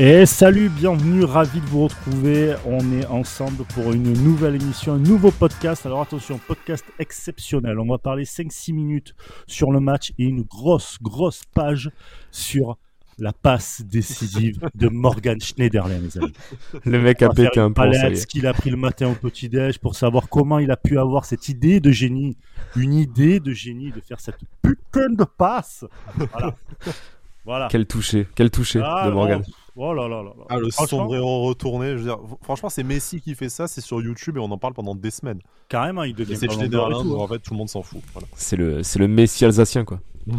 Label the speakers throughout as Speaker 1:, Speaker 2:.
Speaker 1: Et salut, bienvenue, ravi de vous retrouver. On est ensemble pour une nouvelle émission, un nouveau podcast. Alors attention, podcast exceptionnel. On va parler 5-6 minutes sur le match et une grosse, grosse page sur la passe décisive de Morgan Schneiderlin, les amis.
Speaker 2: Le mec a pété un plomb.
Speaker 1: ce qu'il a pris le matin au petit-déj pour savoir comment il a pu avoir cette idée de génie. Une idée de génie de faire cette putain de passe. Voilà.
Speaker 2: voilà. Quel touché, quel touché
Speaker 1: Ah,
Speaker 2: de Morgan.
Speaker 1: Oh là là là là.
Speaker 3: Ah, le sombrero retourné, je veux dire, franchement, c'est Messi qui fait ça, c'est sur YouTube et on en parle pendant des semaines.
Speaker 1: Carrément, il devient
Speaker 3: c'est Schneiderlin,
Speaker 1: hein.
Speaker 3: en fait, tout le monde s'en fout. Voilà.
Speaker 2: C'est le, c'est le Messi alsacien, quoi.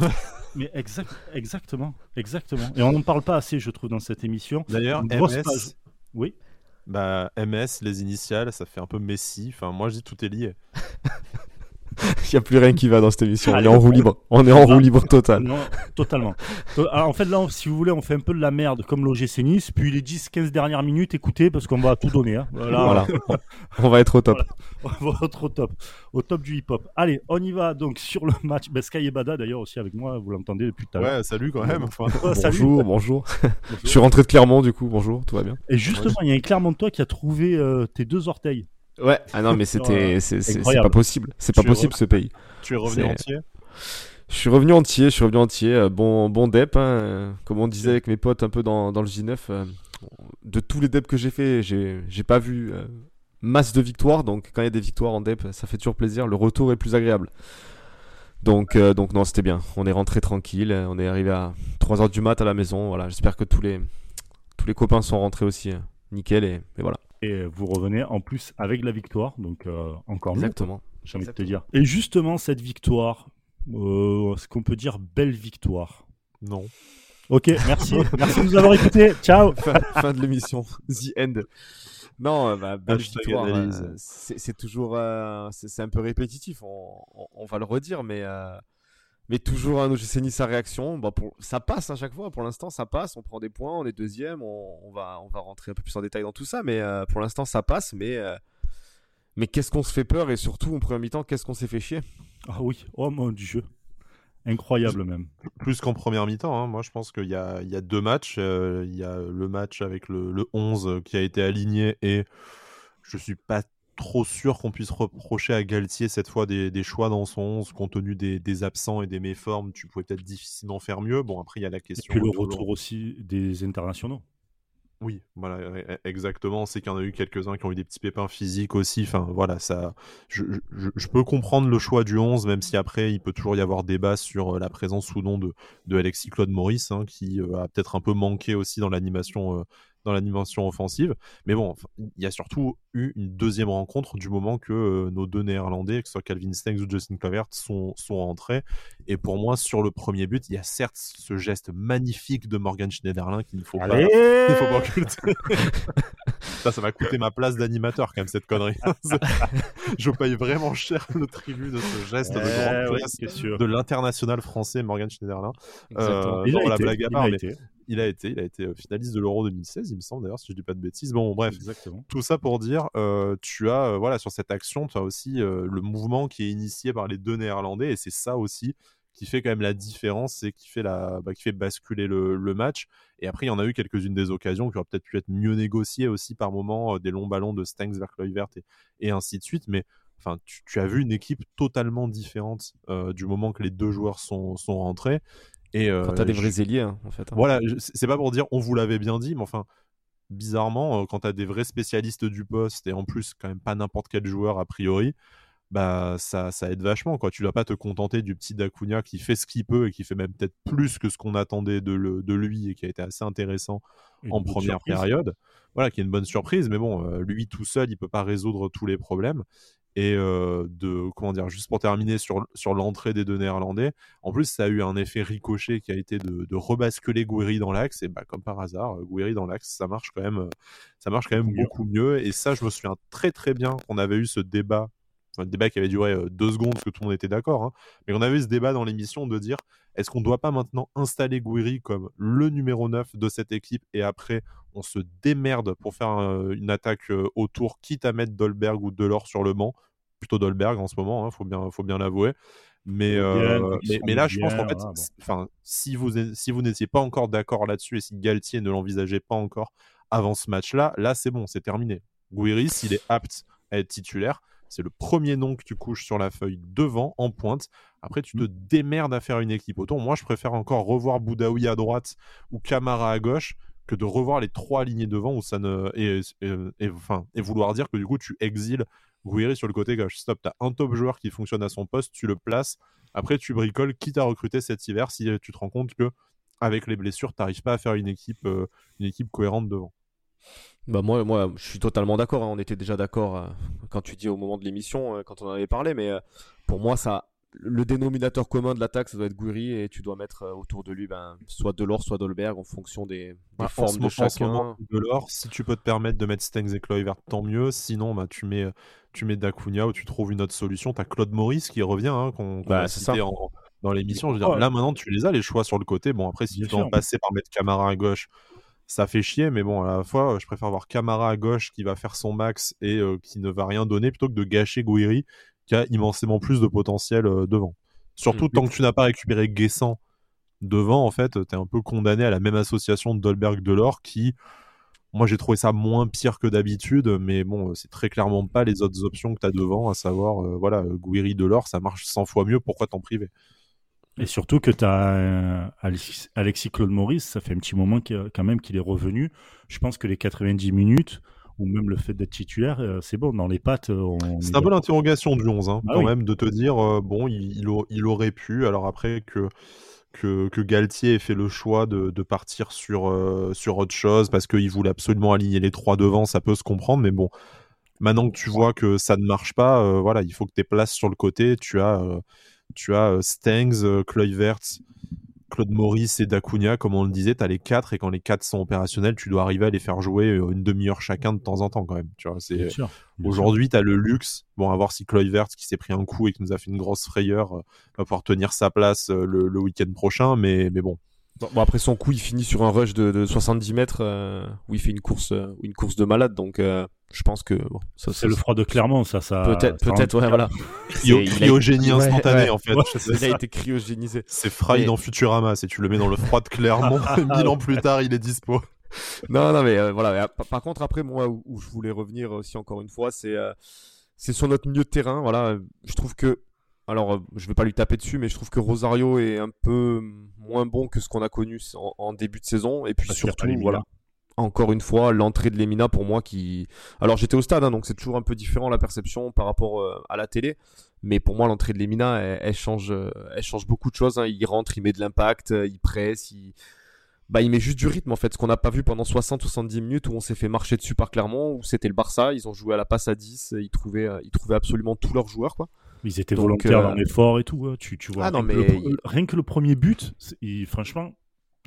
Speaker 1: Mais exact, exactement, exactement. Et on n'en parle pas assez, je trouve, dans cette émission.
Speaker 3: D'ailleurs,
Speaker 1: Une grosse
Speaker 3: MS,
Speaker 1: page. Oui.
Speaker 3: bah, MS, les initiales, ça fait un peu Messi. Enfin, moi, je dis tout est lié.
Speaker 2: Il n'y a plus rien qui va dans cette émission. On
Speaker 1: Allez,
Speaker 2: est en roue libre. On est en roue libre totale.
Speaker 1: Non, totalement. To- Alors, en fait, là, si vous voulez, on fait un peu de la merde comme l'OGC Nice. Puis les 10-15 dernières minutes, écoutez, parce qu'on va tout donner. hein. Voilà,
Speaker 2: Voilà. On va être au top.
Speaker 1: on va être au top. Au top du hip-hop. Allez, on y va donc sur le match. Ben, Sky et Bada, d'ailleurs, aussi avec moi, vous l'entendez depuis tout à l'heure.
Speaker 3: Ouais, salut quand même. Enfin,
Speaker 1: salut.
Speaker 2: Bonjour, bonjour.
Speaker 1: Bonjour.
Speaker 2: Je suis rentré de Clermont, du coup. Bonjour, tout va bien.
Speaker 1: Et justement, il y a un Clermontois qui a trouvé euh, tes deux orteils.
Speaker 2: Ouais. Ah non, mais c'était, c'est, pas possible. C'est pas possible ce pays.
Speaker 3: tu es revenu entier.
Speaker 2: Je suis revenu entier, je suis revenu entier. euh, Bon, bon dep, hein, comme on disait avec mes potes un peu dans, dans le J9. euh, de tous les deps que j'ai fait, j'ai, j'ai pas vu euh, masse de victoires. Donc quand il y a des victoires en dep, ça fait toujours plaisir. Le retour est plus agréable. Donc, euh, donc non, c'était bien. On est rentré tranquille. On est arrivé à 3h du mat à la maison. Voilà, j'espère que tous les, tous les copains sont rentrés aussi. euh, nickel et, et voilà.
Speaker 1: Et vous revenez en plus avec la victoire. Donc, euh, encore mieux.
Speaker 2: Exactement.
Speaker 1: j'ai envie de te dire. Et justement, cette victoire, euh, ce qu'on peut dire belle victoire?
Speaker 3: Non.
Speaker 1: Ok, merci. merci de nous avoir écoutés. Ciao.
Speaker 2: fin, fin de l'émission. The end. Non, euh, bah, belle victoire, euh, c'est toujours, euh, c'est c'est un peu répétitif. On, on- on va le redire, mais euh, mais toujours un OGC Nice à réaction. Bah, pour, ça passe à chaque fois. Pour l'instant, ça passe. On prend des points. On est deuxième. On, on va on va rentrer un peu plus en détail dans tout ça, mais euh, pour l'instant, ça passe. Mais euh, mais qu'est-ce qu'on se fait peur? Et surtout en première mi-temps, qu'est-ce qu'on s'est fait chier?
Speaker 1: Ah oui, oh mon dieu. Incroyable même.
Speaker 3: Plus qu'en première mi-temps, hein. moi je pense qu'il y a, il y a deux matchs. Euh, Il y a le match avec le, le 11 qui a été aligné et je suis pas trop sûr qu'on puisse reprocher à Galtier cette fois des, des choix dans son 11 compte tenu des, des absents et des méformes. Tu pouvais peut-être difficilement faire mieux. Bon, après il y a la
Speaker 1: Et
Speaker 3: question.
Speaker 1: puis le retour aussi des internationaux.
Speaker 3: Oui, voilà, e- e- exactement. C'est qu'il y en a eu quelques-uns qui ont eu des petits pépins physiques aussi. Enfin, voilà, ça. Je, je- je peux comprendre le choix du 11, même si après, il peut toujours y avoir débat sur euh, la présence ou non de, de Alexis Claude Maurice, hein, qui euh, a peut-être un peu manqué aussi dans l'animation. euh, dans l'animation offensive. Mais bon, il y a surtout eu une deuxième rencontre du moment que euh, nos deux Néerlandais, que ce soit Calvin Stengs ou Justin Clavert, sont, sont rentrés. Et pour moi, sur le premier but, il y a certes ce geste magnifique de Morgan Schneiderlin qu'il ne faut pas
Speaker 1: Allez
Speaker 3: il faut pas occulter. ça, ça m'a coûté ma place d'animateur quand même cette connerie. je paye vraiment cher le tribut de ce geste de
Speaker 1: Eh
Speaker 3: grande classe de l'international français Morgan Schneiderlin. Euh, non, la blague à part, mais
Speaker 1: été.
Speaker 3: Il a été, il a été euh, finaliste de l'Euro 2016, il me semble d'ailleurs, si je dis pas de bêtises. Bon, bref,
Speaker 1: Exactement.
Speaker 3: tout ça pour dire, euh, tu as, euh, voilà, sur cette action, tu as aussi euh, le mouvement qui est initié par les deux Néerlandais, et c'est ça aussi qui fait quand même la différence et qui fait, la, bah, qui fait basculer le, le match. Et après, il y en a eu quelques-unes des occasions qui auraient peut-être pu être mieux négociées aussi par moment, euh, des longs ballons de Stengs vers Kluivert et, et ainsi de suite. Mais enfin, tu, tu as vu une équipe totalement différente euh, du moment que les deux joueurs sont, sont rentrés. Et, euh,
Speaker 2: Quand t'as des
Speaker 3: je-
Speaker 2: vrais ailiers, hein, en fait. hein.
Speaker 3: voilà, c'est pas pour dire on vous l'avait bien dit, mais enfin, bizarrement, euh, quand t'as des vrais spécialistes du poste et en plus, quand même pas n'importe quel joueur a priori, bah ça, ça aide vachement. Quoi. Tu dois pas te contenter du petit Dacunia qui fait ce qu'il peut et qui fait même peut-être plus que ce qu'on attendait de, le- de lui et qui a été assez intéressant
Speaker 1: Une
Speaker 3: en première
Speaker 1: surprise.
Speaker 3: période. Voilà, qui est une bonne surprise, mais bon, euh, lui tout seul, il peut pas résoudre tous les problèmes. Et euh, de comment dire, juste pour terminer sur, sur l'entrée des deux Néerlandais, en plus ça a eu un effet ricochet qui a été de, de rebasculer Gouiri dans l'axe. Et bah comme par hasard, Gouiri dans l'axe, ça marche quand même, ça marche quand même beaucoup mieux. Et ça, je me souviens très très bien qu'on avait eu ce débat. Le débat qui avait duré euh, deux secondes, parce que tout le monde était d'accord, hein, mais on avait eu ce débat dans l'émission de dire est-ce qu'on ne doit pas maintenant installer Gouiri comme le numéro 9 de cette équipe et après on se démerde pour faire euh, une attaque euh, autour, quitte à mettre Dolberg ou Delors sur le banc? Plutôt Dolberg en ce moment, il faut bien, faut bien l'avouer. Mais, euh, mais, là, je pense qu'en fait, enfin, si vous, si vous n'étiez pas encore d'accord là-dessus et si Galtier ne l'envisageait pas encore avant ce match-là, là, c'est bon, c'est terminé. Gouiri, s'il est apte à être titulaire, c'est le premier nom que tu couches sur la feuille devant, en pointe. Après, tu te mmh. démerdes à faire une équipe autour. Moi, je préfère encore revoir Boudaoui à droite ou Camara à gauche que de revoir les trois lignées devant où ça ne et, enfin, et vouloir dire que du coup tu exiles Gouiri sur le côté gauche. Stop, tu as un top joueur qui fonctionne à son poste, tu le places. Après, tu bricoles, quitte à recruter cet hiver si tu te rends compte que avec les blessures, tu n'arrives pas à faire une équipe, euh, une équipe cohérente devant.
Speaker 2: Bah moi, moi, je suis totalement d'accord. Hein. On était déjà d'accord euh, quand tu dis au moment de l'émission, euh, quand on en avait parlé. Mais euh, pour moi, ça, le dénominateur commun de l'attaque, ça doit être Gouiri et tu dois mettre autour de lui ben, soit Delors, soit Dolberg en fonction des,
Speaker 3: bah, formes de chacun. Delors, si tu peux te permettre de mettre Stengs et Kluivert, tant mieux. Sinon, bah, tu mets tu mets Dacunia ou tu trouves une autre solution. Tu as Claude Maurice qui revient, hein, qu'on bah, dans l'émission. Là, maintenant, tu les as les choix sur le côté. Bon, après, si tu veux en passer par mettre Camara à gauche ça fait chier, mais bon, à la fois, je préfère voir Camara à gauche qui va faire son max et euh, qui ne va rien donner plutôt que de gâcher Gouiri qui a immensément plus de potentiel euh, devant. Surtout mm. tant que tu n'as pas récupéré Guessant devant, en fait, tu es un peu condamné à la même association de Dolberg-Delors qui, moi, j'ai trouvé ça moins pire que d'habitude, mais bon, c'est très clairement pas les autres options que tu as devant, à savoir, euh, voilà, Gouiri-Delors, ça marche 100 fois mieux, pourquoi t'en priver?
Speaker 1: Et surtout que tu as euh, Alexis, Claude Maurice, ça fait un petit moment quand même qu'il est revenu. Je pense que les 90 minutes, ou même le fait d'être titulaire, euh, c'est bon, dans les pattes.
Speaker 3: C'est un peu l'interrogation du 11, hein, ah quand même, de te dire, euh, bon, il, il, aurait pu, alors après que, que, que, Galtier ait fait le choix de, de partir sur, sur autre chose, parce qu'il voulait absolument aligner les trois devant, ça peut se comprendre, mais bon, maintenant que tu vois que ça ne marche pas, voilà, il faut que tu places sur le côté, tu as tu as euh, Stengs, euh, Kluivert, Claude Maurice et Dacunia, comme on le disait, tu as les quatre et quand les quatre sont opérationnels, tu dois arriver à les faire jouer euh, une demi-heure chacun de temps en temps quand même. Tu vois, c'est aujourd'hui tu as le luxe. Bon, à voir si Kluivert qui s'est pris un coup et qui nous a fait une grosse frayeur va pouvoir tenir sa place le, week-end prochain, mais mais bon.
Speaker 2: Bon, après son coup, il finit sur un rush de, 70 mètres où il fait une course, une course de malade. Donc, je pense que bon,
Speaker 1: ça, c'est le froid de Clermont, ça, ça.
Speaker 2: Peut-être, peut-être, ouais, voilà.
Speaker 3: cryogénie instantanée, en fait.
Speaker 2: il a été cryogénisé.
Speaker 3: C'est Fry dans Futurama, si tu le mets dans le froid de Clermont, mille ans plus tard, il est dispo.
Speaker 2: Non, non, mais euh, voilà. Par, contre, après, moi, où, je voulais revenir aussi encore une fois, c'est, euh, c'est sur notre milieu de terrain. Voilà, je trouve que, alors, euh, je vais pas lui taper dessus, mais je trouve que Rosario est un peu moins bon que ce qu'on a connu en, en début de saison, et puis surtout, voilà encore une fois, l'entrée de Lemina pour moi qui. Alors j'étais au stade, hein, donc c'est toujours un peu différent la perception par rapport euh, à la télé. Mais pour moi, l'entrée de Lemina, elle, change, euh, elle change beaucoup de choses. Hein. Il rentre, il met de l'impact, euh, il presse, il... Bah, il met juste du rythme en fait. Ce qu'on n'a pas vu pendant 60-70 minutes où on s'est fait marcher dessus par Clermont, où c'était le Barça. Ils ont joué à la passe à 10, ils trouvaient, ils trouvaient absolument tous leurs joueurs quoi.
Speaker 1: Ils étaient volontaires dans l'effort et tout. Hein. Tu, tu vois, ah, non, mais... rien que le premier but, franchement,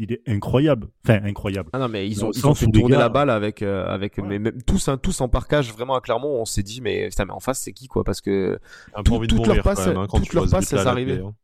Speaker 1: il est incroyable. Enfin, incroyable.
Speaker 2: Ah non, mais ils ont, ils ont fait tourner la balle avec, euh, avec mais même, tous, hein, tous en parcage vraiment à Clermont. On s'est dit, mais, putain, mais en face, c'est qui, quoi? Parce que toutes leurs passes, hein, toutes leurs passes, elles arrivaient. Hein.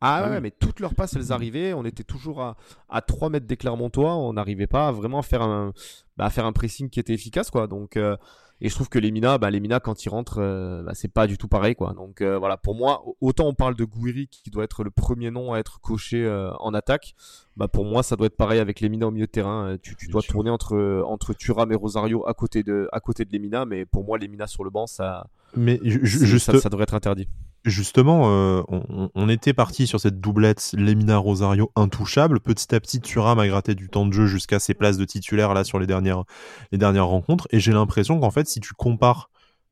Speaker 2: Ah ouais, mais toutes leurs passes, elles arrivaient. On était toujours à, à 3 mètres des Clermontois. On n'arrivait pas à vraiment faire un, bah, à faire un pressing qui était efficace, quoi. Donc, euh, et je trouve que les Mina, bah, les Mina quand ils rentrent, euh, bah, c'est pas du tout pareil, quoi. Donc euh, voilà, pour moi, autant on parle de Gouiri qui doit être le premier nom à être coché euh, en attaque, bah pour moi ça doit être pareil avec les Mina au milieu de terrain. Tu, tu dois tourner entre entre Thuram et Rosario à côté de à côté de les Mina, mais pour moi les Mina sur le banc, ça,
Speaker 3: mais juste...
Speaker 2: ça devrait être interdit.
Speaker 3: Justement, euh, on, était parti sur cette doublette Lemina Rosario intouchable. Petit à petit, Thuram a gratté du temps de jeu jusqu'à ses places de titulaire là sur les dernières, les dernières rencontres. Et j'ai l'impression qu'en fait, si tu compares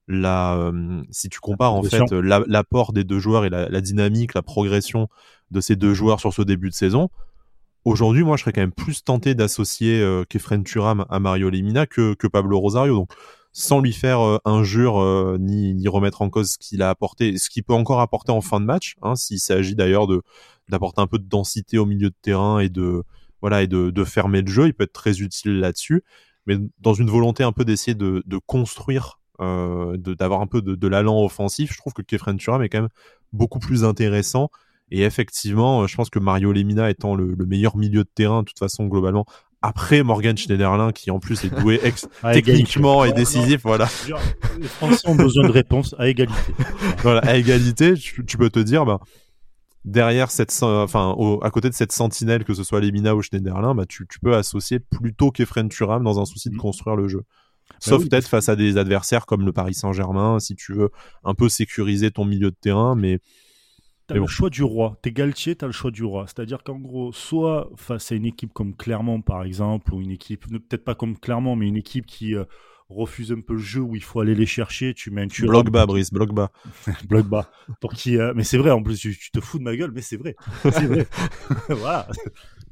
Speaker 3: la, euh, si tu compares en fait l'apport des deux joueurs et la, dynamique, la progression de ces deux joueurs sur ce début de saison, aujourd'hui, moi, je serais quand même plus tenté d'associer euh, Kefren Thuram à Mario Lemina que, que Pablo Rosario. Donc sans lui faire euh, injure euh, ni, remettre en cause ce qu'il a apporté, ce qu'il peut encore apporter en fin de match, hein, s'il s'agit d'ailleurs de d'apporter un peu de densité au milieu de terrain et de voilà et de, fermer le jeu, il peut être très utile là-dessus, mais dans une volonté un peu d'essayer de, construire, euh, d'avoir un peu de, de l'allant offensif, je trouve que Kefren Turam est quand même beaucoup plus intéressant. Et effectivement, je pense que Mario Lemina étant le, le, meilleur milieu de terrain, de toute façon, globalement, après Morgan Schneiderlin qui en plus est doué techniquement et décisif voilà
Speaker 1: les Français ont besoin de réponses à égalité
Speaker 3: voilà à égalité tu, peux te dire bah derrière cette, enfin, à côté de cette sentinelle, que ce soit Lemina ou Schneiderlin, bah, tu, tu peux associer plutôt qu'Efren Turam dans un souci de mmh. construire le jeu. Bah Sauf peut-être face à des adversaires comme le Paris Saint-Germain, si tu veux un peu sécuriser ton milieu de terrain, mais
Speaker 1: T'as le choix du roi. T'es Galtier, t'as le choix du roi. C'est-à-dire qu'en gros, soit face à une équipe comme Clermont, par exemple, ou une équipe, peut-être pas comme Clermont, mais une équipe qui euh, refuse un peu le jeu, où il faut aller les chercher, tu mets un tueur.
Speaker 3: Bloc bas, Brice, bloc bas.
Speaker 1: bloc bas. Pour qui, euh, mais c'est vrai, en plus, tu, te fous de ma gueule, mais c'est vrai. C'est vrai. voilà.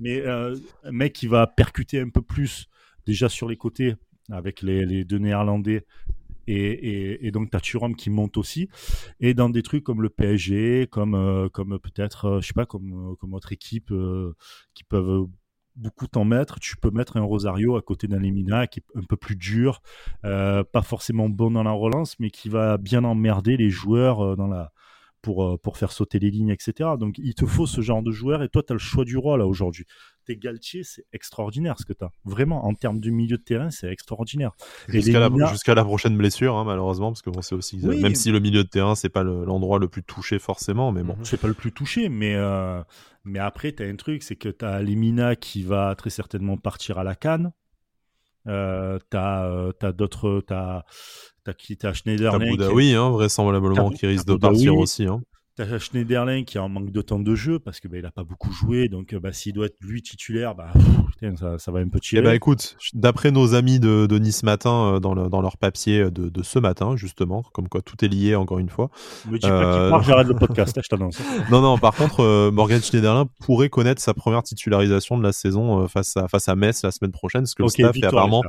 Speaker 1: Mais euh, un mec qui va percuter un peu plus, déjà sur les côtés, avec les, les deux Néerlandais et, donc tu as qui monte aussi. Et dans des trucs comme le PSG comme euh, comme peut-être euh, je sais pas comme euh, comme autre équipe qui peuvent beaucoup t'en mettre tu peux mettre un Rosario à côté d'un Lemina qui est un peu plus dur pas forcément bon dans la relance mais qui va bien emmerder les joueurs dans la pour, pour faire sauter les lignes, etc. Donc il te faut ce genre de joueur et toi, tu as le choix du roi là aujourd'hui t'es Galtier, c'est extraordinaire ce que tu as. Vraiment, en termes de milieu de terrain, c'est extraordinaire.
Speaker 3: Jusqu'à la, prochaine blessure, hein, malheureusement, parce que bon, c'est aussi. même si le milieu de terrain, c'est pas l'endroit le, plus touché forcément, mais bon.
Speaker 1: C'est pas le plus touché, mais, euh, mais après, tu as un truc, c'est que tu as Lemina qui va très certainement partir à la canne. Euh, t'as euh, as, d'autres t'as as qui t'as Schneiderlin
Speaker 3: t'as oui hein, vraisemblablement qui risque de partir aussi hein.
Speaker 1: T'as Schneiderlin qui a un manque de temps de jeu parce que bah, il a pas beaucoup joué, donc bah, s'il doit être lui titulaire, bah, ça, ça, va un peu tirer.
Speaker 3: Eh bah, écoute, d'après nos amis de, de Nice Matin euh, dans, le, dans, leur papier de, de, ce matin justement, comme quoi tout est lié encore une fois.
Speaker 1: Me dis euh... pas j'arrête le podcast, hein, je t'annonce.
Speaker 3: non non, par contre, euh, Morgan Schneiderlin pourrait connaître sa première titularisation de la saison euh, face à face à Metz la semaine prochaine, parce que le staff est apparemment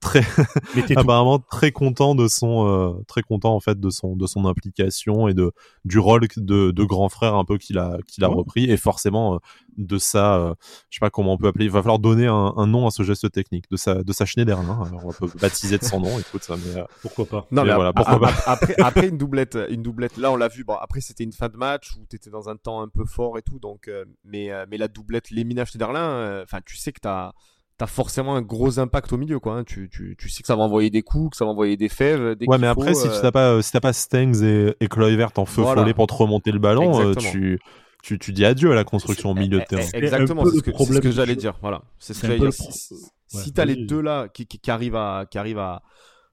Speaker 3: très apparemment très content de son très content en fait de son de son implication et de du rôle de, de grand frère un peu qu'il a, qu'il a repris. Et forcément, euh, de ça, euh, je sais pas comment on peut appeler, il va falloir donner un, nom à ce geste technique, de sa, de sa. Hein. on peut baptiser de son nom, écoute ça, mais
Speaker 1: euh, pourquoi pas.
Speaker 2: Non, mais voilà, pourquoi pas. Après, après une doublette, une doublette, là on l'a vu, bon, après c'était une fin de match où t'étais dans un temps un peu fort et tout, donc, mais, mais la doublette Lemina Schneiderlin, enfin, tu sais que t'as t'as forcément un gros impact au milieu, quoi. Hein. Tu, tu, tu, sais que ça va envoyer des coups, que ça va envoyer des fèves.
Speaker 3: ouais, mais après, si tu t'as pas, si t'as pas Stengs et, et Kluivert en feu follet pour te remonter le ballon, euh, tu, tu, tu dis adieu à la construction au milieu de terrain.
Speaker 2: Exactement, c'est ce que, j'allais dire. Voilà, c'est ce que j'allais dire. Si, t'as les deux là qui, qui, arrivent à, qui arrivent à,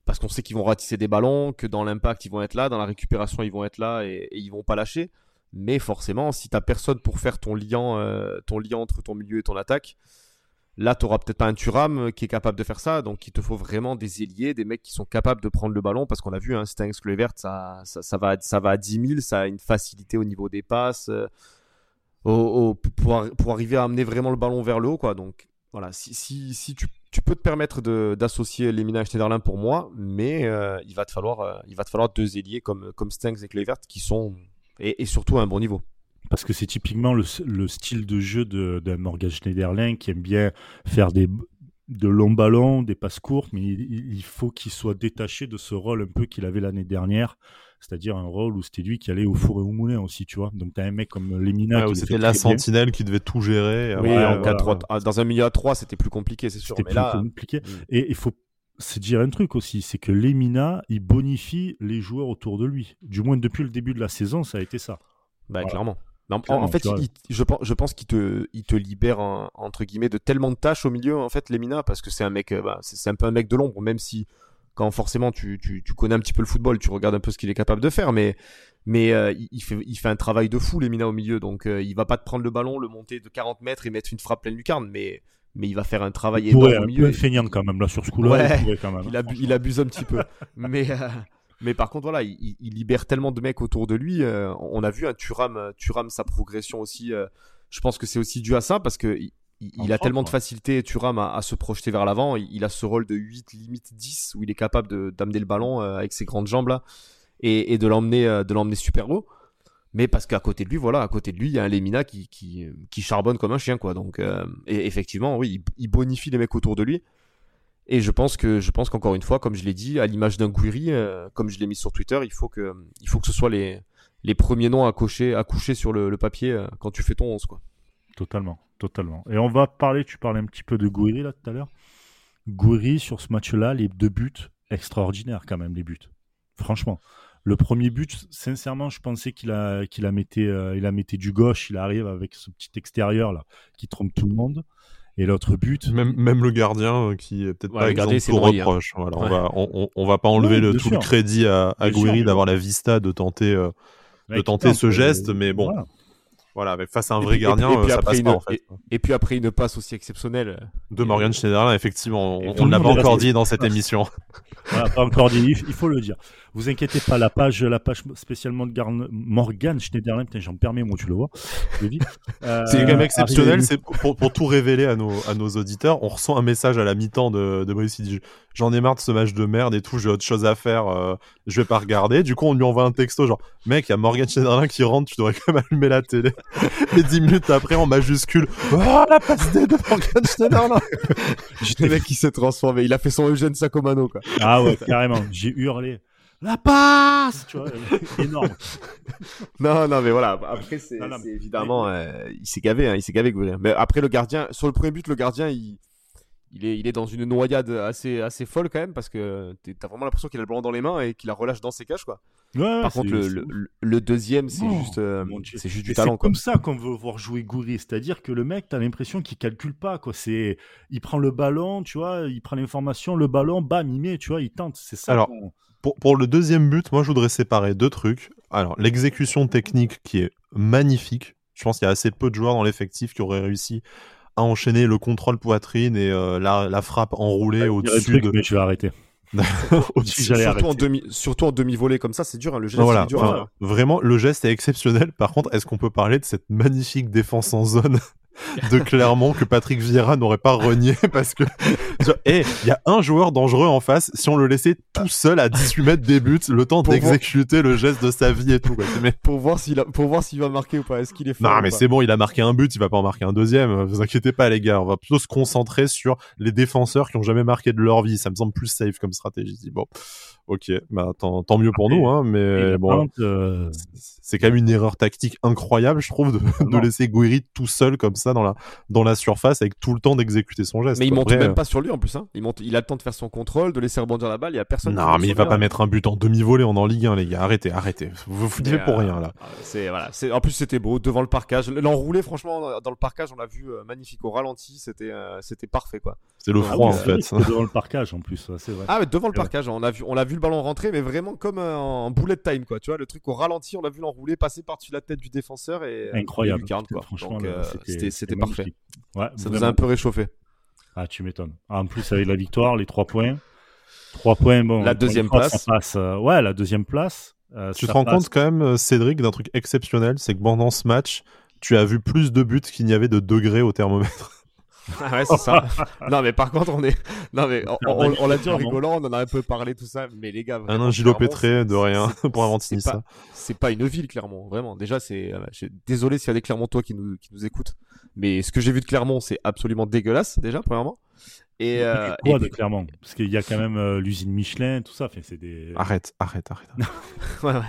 Speaker 2: parce qu'on sait qu'ils vont ratisser des ballons, que dans l'impact ils vont être là, dans la récupération ils vont être là et, et ils vont pas lâcher. Mais forcément, si t'as personne pour faire ton lien, euh, ton lien entre ton milieu et ton attaque, Là, tu n'auras peut-être pas un Turam euh, qui est capable de faire ça, donc il te faut vraiment des ailiers, des mecs qui sont capables de prendre le ballon, parce qu'on a vu, hein, Stanks Kluivert, ça, ça, ça, va, ça va à 10 000, ça a une facilité au niveau des passes, euh, pour, pour, arriver à amener vraiment le ballon vers le haut. Quoi. Donc voilà, si, si, si tu, peux te permettre d'associer Lemina et Schneiderlin pour moi, mais euh, il, va te falloir, il va te falloir deux ailiers comme, comme et Kluivert qui sont, et, et surtout à un bon niveau
Speaker 1: parce que c'est typiquement le, style de jeu de, de, Morgan Schneiderlin qui aime bien faire des, de longs ballons, des passes courtes, mais il, faut qu'il soit détaché de ce rôle un peu qu'il avait l'année dernière, c'est-à-dire un rôle où c'était lui qui allait au four et au moulin aussi, tu vois. Donc tu as un mec comme Lemina.
Speaker 3: Ouais, c'était la sentinelle qui devait tout gérer.
Speaker 2: Oui, en ah, dans un milieu à 3, c'était plus compliqué, c'est sûr.
Speaker 1: C'était plus compliqué. Mm. Et il faut c'est dire un truc aussi, c'est que Lemina, il bonifie les joueurs autour de lui. Du moins depuis le début de la saison, ça a été ça.
Speaker 2: Bah, clairement en, fait, je, je, pense qu'il te, il te libère entre guillemets de tellement de tâches au milieu en fait, Lemina, parce que c'est un mec, euh, bah, c'est un peu un mec de l'ombre, même si quand forcément tu, tu, tu, connais un petit peu le football, tu regardes un peu ce qu'il est capable de faire, mais mais euh, il, fait, il fait un travail de fou Lemina au milieu, donc euh, il va pas te prendre le ballon, le monter de 40 mètres et mettre une frappe pleine lucarne, mais mais il va faire un travail énorme au milieu.
Speaker 1: Il est feignant quand même là sur ce coup-là.
Speaker 2: il, il, abuse un petit peu, mais mais par contre, voilà, il, libère tellement de mecs autour de lui. Euh, on a vu un hein, Turam, Turam, sa progression aussi. Euh, je pense que c'est aussi dû à ça parce que il, a tellement de facilité, Turam, à, se projeter vers l'avant. Il, a ce rôle de 8, limite 10, où il est capable d'amener le ballon euh, avec ses grandes jambes là et, de l'emmener de l'emmener super haut. Mais parce qu'à côté de lui, voilà, à côté de lui, il y a un Lemina qui, qui, qui charbonne comme un chien, quoi. Donc, et effectivement, oui, il bonifie les mecs autour de lui. Et je pense que je pense qu'encore une fois, comme je l'ai dit, à l'image d'un Guiri, euh, comme je l'ai mis sur Twitter, il faut que il faut que ce soit les les premiers noms à cocher à coucher sur le, papier euh, quand tu fais ton 11 quoi.
Speaker 1: Totalement, totalement. Et on va parler, tu parlais un petit peu de Guiri là tout à l'heure. Guiri sur ce match-là, les deux buts extraordinaires quand même les buts. Franchement, Le premier but, sincèrement, je pensais qu'il a, qu'il a metté, euh, il a metté du gauche. Il arrive avec ce petit extérieur là qui trompe tout le monde. Et l'autre but,
Speaker 3: Même, même le gardien euh, qui est peut-être
Speaker 4: Ouais,
Speaker 3: pas
Speaker 4: le gardien,
Speaker 3: exempt
Speaker 4: c'est
Speaker 3: de
Speaker 4: noyé, hein.
Speaker 3: reproche. Voilà, on va on, on- on va pas enlever
Speaker 1: Ouais,
Speaker 3: le,
Speaker 1: bien
Speaker 3: tout le crédit à, à d'avoir la vista de tenter euh, de tenter ce geste,
Speaker 1: euh,
Speaker 3: mais bon.
Speaker 1: voilà.
Speaker 3: voilà avec face à un vrai
Speaker 2: puis- et
Speaker 3: gardien
Speaker 2: puis- et puis
Speaker 3: ça
Speaker 2: après
Speaker 3: passe
Speaker 2: une-
Speaker 3: pas en fait.
Speaker 2: Et puis après une passe aussi exceptionnelle.
Speaker 3: De Morgan Schneiderlin effectivement,
Speaker 2: Et
Speaker 3: on,
Speaker 2: le
Speaker 3: l'a pas encore dit dans cette émission.
Speaker 1: Voilà, pas encore dit, il faut le dire. Vous inquiétez pas, la page, la page spécialement de Garn- Morgan Schneiderlin, putain, j'en permets, moi, tu le vois. Euh,
Speaker 3: C'est quand même exceptionnel,
Speaker 1: arrive-
Speaker 3: c'est pour, tout révéler à nos, à nos auditeurs. On reçoit un message à la mi-temps de, de Brice qui dit J'en ai marre de ce match de merde et tout, j'ai autre chose à faire, euh, je vais pas regarder. Du coup, on lui envoie un texto genre Mec, il y a Morgan Schneiderlin qui rentre, tu devrais quand même allumer la télé. et dix minutes après, en majuscule Oh, la passe D de Morgan Schneiderlin
Speaker 2: Le mec qui s'est transformé. Il a fait son Eugène Sacomano, quoi.
Speaker 1: Ah ouais, carrément. J'ai hurlé. La passe Tu vois, énorme.
Speaker 2: Non, non, mais voilà. Après, c'est évidemment, euh, il s'est gavé, hein, il s'est gavé, Gouiri. Mais après, le gardien, sur le premier but, le gardien, il, il est, il est dans une noyade assez, assez folle quand même, parce que t'as vraiment l'impression qu'il a le ballon dans les mains et qu'il la relâche dans ses cages, quoi.
Speaker 1: Ouais,
Speaker 2: Par
Speaker 1: c'est-
Speaker 2: contre, le,
Speaker 1: c'est-
Speaker 2: le, deuxième, c'est
Speaker 1: Oh,
Speaker 2: juste, euh, c'est juste du
Speaker 1: c'est
Speaker 2: talent, quoi.
Speaker 1: comme ça qu'on veut voir jouer Goury, c'est-à-dire que le mec, t'as l'impression qu'il calcule pas, quoi. C'est, il prend le ballon, tu vois, il prend l'information, le ballon, bam, il met, tu vois, il tente. C'est ça.
Speaker 3: Alors, pour, pour le deuxième but, moi, je voudrais séparer deux trucs. Alors, l'exécution technique qui est magnifique. Je pense qu'il y a assez peu de joueurs dans l'effectif qui auraient réussi à enchaîner le contrôle poitrine et euh, la, la frappe enroulée au-dessus de.
Speaker 1: Mais je vais arrêter.
Speaker 2: Surtout en,
Speaker 1: arrêter.
Speaker 2: demi, surtout en demi-volée comme ça, c'est dur, hein, le geste,
Speaker 3: Non, voilà,
Speaker 2: c'est dur.
Speaker 3: enfin,
Speaker 2: hein.
Speaker 3: vraiment, le geste est exceptionnel. Par contre, est-ce qu'on peut parler de cette magnifique défense en zone? De Clermont que Patrick Vieira n'aurait pas renié parce que, eh, il y a un joueur dangereux en face. Si on le laissait tout seul à 18 mètres des buts, le temps d'exécuter le geste de sa vie et tout. quoi. Mais
Speaker 2: Pour voir s'il a- pour voir s'il va marquer ou pas. Est-ce qu'il est fort
Speaker 3: Non, mais c'est bon, il a marqué un but, il va pas en marquer un deuxième. Vous inquiétez pas, les gars. On va plutôt se concentrer sur les défenseurs qui ont jamais marqué de leur vie. Ça me semble plus safe comme stratégie. Bon, ok, bah tant, tant mieux pour
Speaker 1: Après,
Speaker 3: nous, hein, mais
Speaker 1: la
Speaker 3: bon,
Speaker 1: euh,
Speaker 3: c'est quand même une erreur tactique incroyable, je trouve, de, laisser Guiri tout seul comme ça dans la dans la surface avec tout le temps d'exécuter son geste.
Speaker 2: Mais il monte
Speaker 3: Après,
Speaker 2: même pas sur lui en plus. Hein. Il, monte, il a le temps de faire son contrôle, de laisser rebondir la balle. Il y a personne. qui
Speaker 3: Non, mais il va pas
Speaker 2: hein.
Speaker 3: mettre un but en demi-volée, on est en Ligue 1, les gars. Arrêtez, arrêtez. Vous vous foutez pour
Speaker 2: euh,
Speaker 3: rien, là.
Speaker 2: C'est voilà. C'est en plus c'était beau devant le parcage. L'enroulé franchement dans le parcage on l'a vu euh, magnifique au ralenti. C'était euh, c'était parfait quoi.
Speaker 3: C'est le froid, en fait.
Speaker 1: devant le parcage en plus, c'est vrai.
Speaker 2: Ah mais devant le parcage on a vu on a vu le ballon rentrer mais vraiment comme un, en bullet time quoi. Tu vois le truc au ralenti on l'a vu l'enroulé passer par dessus la tête du défenseur et euh,
Speaker 1: Incroyable.
Speaker 2: et lucarne, quoi.
Speaker 1: Franchement,
Speaker 2: euh, c'était parfait.
Speaker 1: Ouais,
Speaker 2: Ça nous a
Speaker 1: vraiment.
Speaker 2: un peu réchauffé.
Speaker 1: Ah, tu m'étonnes. Ah, en plus, avec la victoire, les trois points. Trois points, bon.
Speaker 2: La deuxième
Speaker 1: fois,
Speaker 2: place.
Speaker 1: Ça passe, euh, ouais, la deuxième place. euh,
Speaker 3: Tu te rends
Speaker 1: passe-
Speaker 3: compte quand même, Cédric, d'un truc exceptionnel, c'est que pendant ce match, tu as vu plus de buts qu'il n'y avait de degrés au thermomètre.
Speaker 2: Ah ouais, c'est ça. non, mais par contre, on est. Non, mais on, on- on l'a dit en rigolant, on en a un peu parlé, tout ça. Mais les gars.
Speaker 3: Un Angelo
Speaker 2: Clermont,
Speaker 3: Pétré de rien pour inventer ça.
Speaker 2: pas- C'est pas une ville, Clermont. Vraiment. Déjà, c'est. euh, Désolé s'il y a des Clermontois qui nous, qui nous écoutent. Mais ce que j'ai vu de Clermont, c'est absolument dégueulasse, déjà, premièrement. Et. euh,
Speaker 1: Quoi
Speaker 2: et
Speaker 1: de clairement Parce qu'il y a quand même euh, l'usine Michelin, tout ça. C'est des.
Speaker 3: Arrête, arrête, arrête.
Speaker 2: ouais, ouais.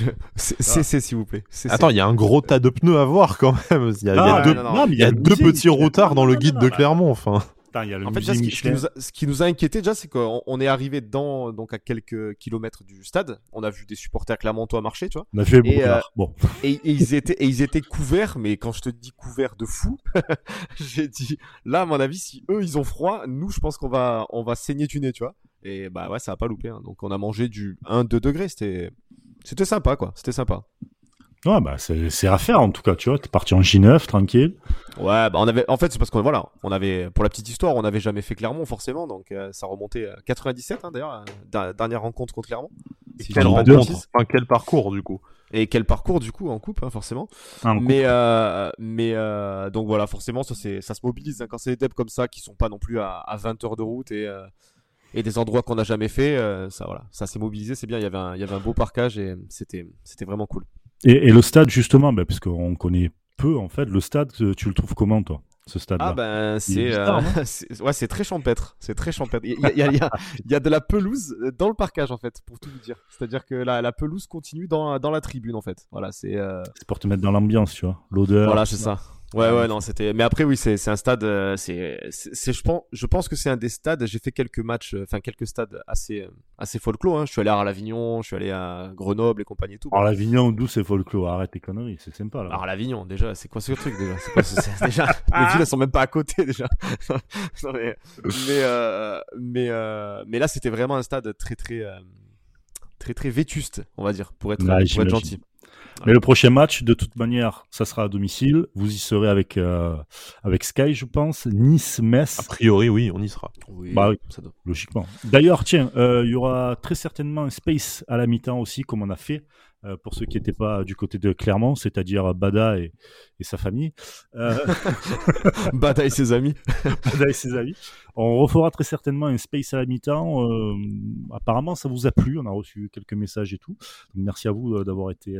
Speaker 2: Je- C'est, c'est, s'il vous plaît.
Speaker 3: Attends, il y a un gros tas de pneus à voir quand même. Il y a, il y a
Speaker 1: Ah,
Speaker 3: deux,
Speaker 2: non, non,
Speaker 1: mais
Speaker 3: il y a
Speaker 1: le
Speaker 3: deux
Speaker 1: musée
Speaker 3: petits retards dans le guide
Speaker 1: non,
Speaker 3: de Clermont, enfin.
Speaker 1: Putain, il y a le
Speaker 2: En fait, déjà, ce, qui, ce qui
Speaker 1: Michelin.
Speaker 2: nous a, ce qui nous a inquiété déjà, c'est qu'on on est arrivé dans, donc à quelques kilomètres du stade. On a vu des supporters clermontois marcher, tu vois.
Speaker 1: On a
Speaker 2: Et, euh,
Speaker 1: Bon.
Speaker 2: Et, et ils étaient, et ils étaient couverts, mais quand je te dis couverts de fou, j'ai dit, là, à mon avis, si eux, ils ont froid, nous, je pense qu'on va, on va saigner du nez, tu vois. Et bah ouais, ça a pas loupé. hein. Donc on a mangé du 1-2 degrés, c'était, c'était sympa, quoi. C'était sympa.
Speaker 1: Ouais, bah, c'est à faire en tout cas, tu vois. T'es parti en J9, tranquille.
Speaker 2: Ouais, bah on avait, en fait, c'est parce qu'on voilà, on avait, pour la petite histoire, on n'avait jamais fait Clermont forcément, donc euh, ça remontait à 97 hein, d'ailleurs, euh, dernière rencontre contre Clermont. Si
Speaker 3: Quelle rencontre, enfin quel parcours du coup?
Speaker 2: Et quel parcours du coup en coupe, hein, forcément.
Speaker 1: Ah,
Speaker 2: Mais euh, mais euh, donc voilà, forcément, ça c'est, ça se mobilise hein, quand c'est des debs comme ça qui sont pas non plus à, à 20 heures de route et euh, et des endroits qu'on n'a jamais fait, euh, ça voilà, ça s'est mobilisé, c'est bien. Il y avait un, il y avait un beau parcage et c'était, c'était vraiment cool.
Speaker 1: Et, et le stade, justement, bah, parce qu'on connaît peu, en fait, le stade, euh, tu le trouves comment, toi, ce stade-là
Speaker 2: Ah ben c'est euh, c'est- ouais c'est très champêtre, c'est très champêtre. Il y a, y, a, y, a, il y a de la pelouse dans le parcage en fait, pour tout vous dire. C'est-à-dire que la, la pelouse continue dans, dans la tribune en fait. Voilà c'est euh,
Speaker 1: C'est pour te mettre dans l'ambiance, tu vois. L'odeur.
Speaker 2: voilà c'est ça. Ouais, ouais, non, c'était. Mais après, oui, c'est c'est un stade. euh, C'est, c'est, je pense, je pense que c'est un des stades. J'ai fait quelques matchs, euh, enfin quelques stades assez, euh, assez folklore. Hein. Je suis allé à Arles-Avignon, je suis allé à Grenoble et compagnie et tout.
Speaker 1: Alors, l'Avignon, d'où c'est folklore Arrête tes conneries, c'est sympa là.
Speaker 2: Alors l'Avignon, déjà, c'est quoi ce truc déjà? C'est quoi déjà Les villes elles sont même pas à côté déjà. Non, mais mais euh, mais, euh, mais là c'était vraiment un stade très très euh, très très vétuste, on va dire, pour être pour être gentil.
Speaker 1: Mais le prochain match, de toute manière, ça sera à domicile. Vous y serez avec, euh, avec Sky, je pense. Nice-Metz.
Speaker 3: A priori, oui, on y sera.
Speaker 2: Oui,
Speaker 1: Bah oui.
Speaker 2: ça doit-
Speaker 1: Logiquement. D'ailleurs, tiens, euh, il y aura très certainement un space à la mi-temps aussi, comme on a fait euh, pour ceux qui n'étaient pas du côté de Clermont, c'est-à-dire Bada et, et sa famille. Euh,
Speaker 2: Bataille ses amis.
Speaker 1: Bada et ses amis. On refera très certainement un space à la mi-temps. Euh, apparemment, ça vous a plu. On a reçu quelques messages et tout. Donc, merci à vous d'avoir été,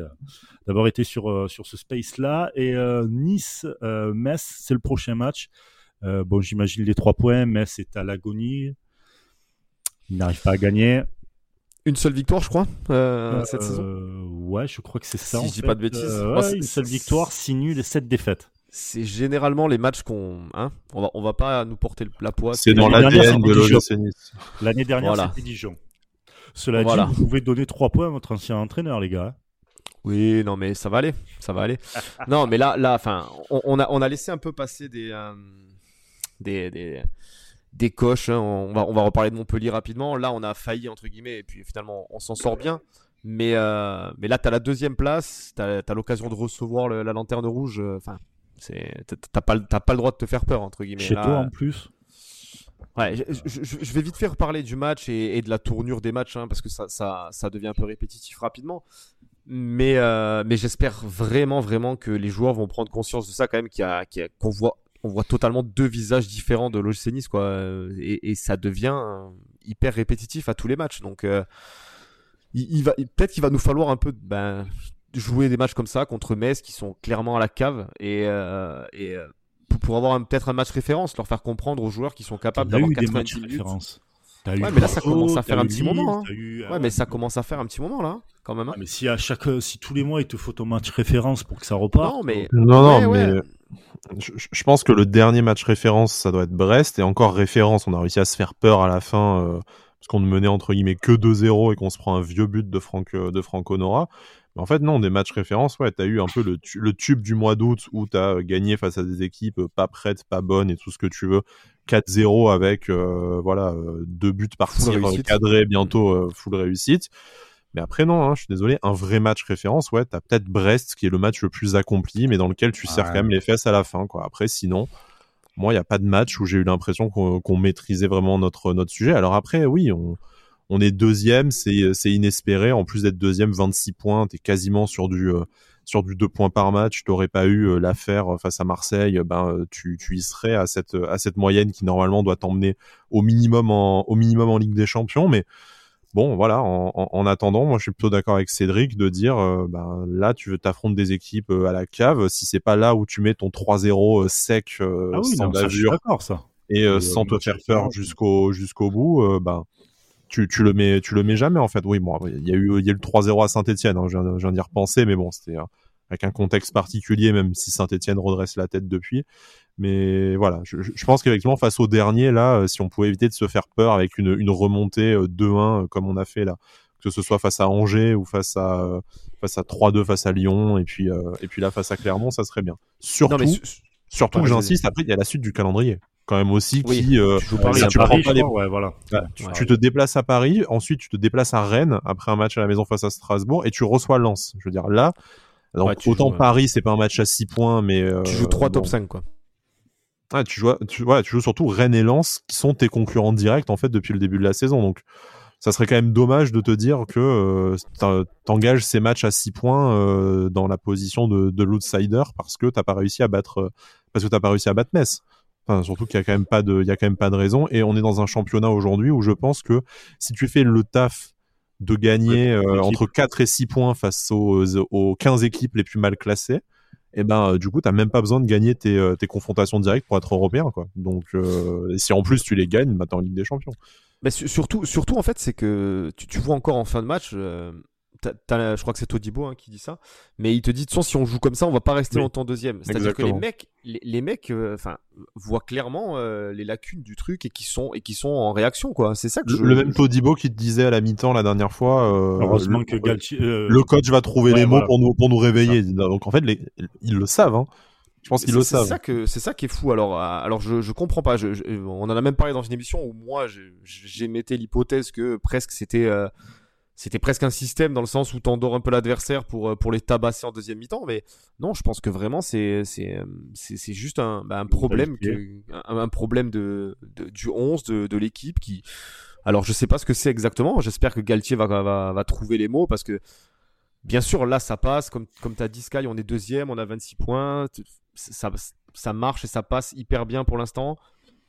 Speaker 1: d'avoir été sur, sur ce space-là. Et Nice-Metz, c'est le prochain match. Bon, j'imagine les trois points. Metz est à l'agonie. Il n'arrive pas à gagner.
Speaker 2: Une seule victoire, je crois, euh, cette
Speaker 1: Euh,
Speaker 2: saison.
Speaker 1: Ouais, je crois que c'est ça.
Speaker 2: Si
Speaker 1: en
Speaker 2: je dis
Speaker 1: fait.
Speaker 2: pas de bêtises.
Speaker 1: Euh, ouais,
Speaker 2: c'est-
Speaker 1: une seule victoire, 6 nuls et 7 défaites.
Speaker 2: C'est généralement les matchs qu'on, hein, on va on va pas nous porter la poisse.
Speaker 3: C'est dans
Speaker 1: l'année dernière,
Speaker 3: l'ADN de l'OGC Nice.
Speaker 1: L'année dernière,
Speaker 2: Voilà.
Speaker 1: c'était Dijon. Cela
Speaker 2: Voilà.
Speaker 1: dit, vous pouvez donner 3 points à votre ancien entraîneur, les gars.
Speaker 2: Oui, non, mais ça va aller, ça va aller. non, mais là, là, enfin, on, on a, on a laissé un peu passer des, euh, des, des, des coches. hein. On va, on va reparler de Montpellier rapidement. Là, on a failli entre guillemets, et puis finalement, on s'en sort bien. Mais, euh, mais là, t'as la deuxième place, t'as, as l'occasion de recevoir le- la lanterne rouge. euh, Enfin, c'est, t'as- pas, pas le droit de te faire peur entre guillemets.
Speaker 1: Chez
Speaker 2: Là,
Speaker 1: toi, en plus.
Speaker 2: Ouais, je, je- je- je vais vite faire parler du match et, et de la tournure des matchs, hein, parce que ça, ça, ça devient un peu répétitif rapidement. Mais, euh, mais j'espère vraiment, vraiment que les joueurs vont prendre conscience de ça quand même, qu'on voit, on voit totalement deux visages différents de l'OGC Nice, quoi. euh, Et, et ça devient euh, hyper répétitif à tous les matchs. Donc, euh, il, il va, peut-être qu'il va nous falloir un peu, ben, jouer des matchs comme ça contre Metz qui sont clairement à la cave et, euh, et pour, avoir un- peut-être un match référence, leur faire comprendre aux joueurs qui sont capables d'avoir
Speaker 1: eu des
Speaker 2: 90
Speaker 1: matchs
Speaker 2: minutes.
Speaker 1: références. T'as eu
Speaker 2: Ouais, mais là, ça commence à faire un petit moment, hein.
Speaker 1: eu-
Speaker 2: Ouais, mais ça commence à faire un petit moment là, quand même. hein.
Speaker 1: Ah, mais si à chaque, si tous les mois il te faut ton match référence pour que ça reparte.
Speaker 2: Non, mais
Speaker 3: Non, non,
Speaker 2: Ouais,
Speaker 3: mais
Speaker 2: ouais.
Speaker 3: Je, je pense que le dernier match référence, ça doit être Brest. Et encore référence, on a réussi à se faire peur à la fin, euh, parce qu'on ne menait entre guillemets que 2-0 et qu'on se prend un vieux but de Franck, euh, de Franck Honora. Mais en fait, non, des matchs références, ouais, t'as eu un peu le, tu- le tube du mois d'août où t'as euh, gagné face à des équipes pas prêtes, pas bonnes et tout ce que tu veux. 4-0 avec, euh, voilà, deux buts par tir cadrés, bientôt euh, full réussite. Mais après, non, hein, je suis désolé, un vrai match référence, ouais, t'as peut-être Brest qui est le match le plus accompli, mais dans lequel tu serres
Speaker 1: Ouais.
Speaker 3: quand même les fesses à la fin, quoi. Après, sinon, moi, il n'y a pas de match où j'ai eu l'impression qu'on maîtrisait vraiment notre, notre sujet. Alors après, oui, on, on est deuxième, c'est c'est inespéré. En plus d'être deuxième, 26 points, t'es quasiment sur du, euh, sur du 2 points par match. T'aurais pas eu euh, l'affaire face à Marseille, ben, euh, tu, tu y serais à cette, à cette moyenne qui normalement doit t'emmener au minimum en, au minimum en Ligue des Champions. Mais bon, voilà, en, en, en attendant, moi je suis plutôt d'accord avec Cédric de dire, euh, ben, là tu veux t'affronter des équipes euh, à la cave. Si c'est pas là où tu mets ton 3-0 euh, sec,
Speaker 1: Ah oui,
Speaker 3: sans
Speaker 1: non, ça, je suis
Speaker 3: bavure
Speaker 1: d'accord, ça.
Speaker 3: et sans te faire peur jusqu'au jusqu'au bout, ben tu, tu le mets tu le mets jamais en fait. Oui, bon, il y a eu il y a eu le 3-0 à Saint-Étienne, hein, je viens, d'y repenser, mais bon, c'était avec un contexte particulier, même si Saint-Étienne redresse la tête depuis. Mais voilà, je, pense qu'effectivement face au dernier là, euh, si on pouvait éviter de se faire peur avec une, une remontée euh, 2-1 euh, comme on a fait là, que ce soit face à Angers ou face à euh, face à 3-2 face à Lyon et puis euh, et puis là face à Clermont, ça serait bien. Surtout
Speaker 2: non,
Speaker 3: Surtout
Speaker 2: Ouais,
Speaker 3: j'insiste, après il y a la suite du calendrier quand même aussi
Speaker 2: Oui,
Speaker 3: qui euh,
Speaker 2: tu Paris,
Speaker 3: tu
Speaker 1: Paris,
Speaker 3: prends
Speaker 1: je
Speaker 3: pas les
Speaker 1: crois, ouais, voilà.
Speaker 3: bah,
Speaker 1: Ouais.
Speaker 3: tu te déplaces à Paris, ensuite tu te déplaces à Rennes après un match à la maison face à Strasbourg et tu reçois Lens. Je veux dire là, donc autant
Speaker 2: joues.
Speaker 3: Paris c'est pas un match à 6 points mais euh,
Speaker 2: tu joues 3
Speaker 3: bon.
Speaker 2: top 5 quoi.
Speaker 3: Ouais, tu joues tu, ouais, tu joues surtout Rennes et Lens qui sont tes concurrents directs en fait depuis le début de la saison. Donc ça serait quand même dommage de te dire que euh, t'en- t'engages ces matchs à 6 points euh, dans la position de, de l'outsider parce que t'as pas réussi à battre euh, parce que t'as pas réussi à battre Metz. Enfin, surtout qu'il y a quand même pas de il y a quand même pas de raison et on est dans un championnat aujourd'hui où je pense que si tu fais le taf de gagner euh, entre 4 et 6 points face aux, aux 15 équipes les plus mal classées et ben euh, du coup t'as même pas besoin de gagner tes, euh, tes confrontations directes pour être européen quoi. Donc euh, si en plus tu les gagnes bah t'es en Ligue des Champions.
Speaker 2: Mais su- surtout, surtout en fait, c'est que tu, tu vois encore en fin de match, je crois que c'est Todibo hein, qui dit ça, mais il te dit de toute façon si on joue comme ça, on va pas rester longtemps deuxième. C'est-à-dire que les mecs, les, mecs, euh, enfin, voient clairement euh, les lacunes du truc et qui sont et qui sont en réaction quoi. C'est ça que
Speaker 3: le, même Todibo qui te disait à la mi-temps la dernière fois.
Speaker 1: Heureusement
Speaker 3: le,
Speaker 1: que Galtier,
Speaker 3: le coach va trouver les mots pour nous pour nous réveiller. Donc en fait, les, ils le savent. Hein. Je pense qu'ils le savent.
Speaker 2: C'est ça que c'est ça qui est fou. Alors, alors je je comprends pas. Je, on en a même parlé dans une émission où moi j'émettais l'hypothèse que presque c'était c'était presque un système dans le sens où t'endors un peu l'adversaire pour, euh, pour les tabasser en deuxième mi-temps. Mais non, je pense que vraiment, c'est, c'est, euh, c'est, juste un, bah, un problème, un, problème de, du 11, de, de l'équipe qui. Alors, je sais pas ce que c'est exactement. J'espère que Galtier va, va, va, trouver les mots parce que, bien sûr, là, ça passe. Comme, comme tu as dit, Sky, on est deuxième, on a 26 points. Ça, ça marche et ça passe hyper bien pour l'instant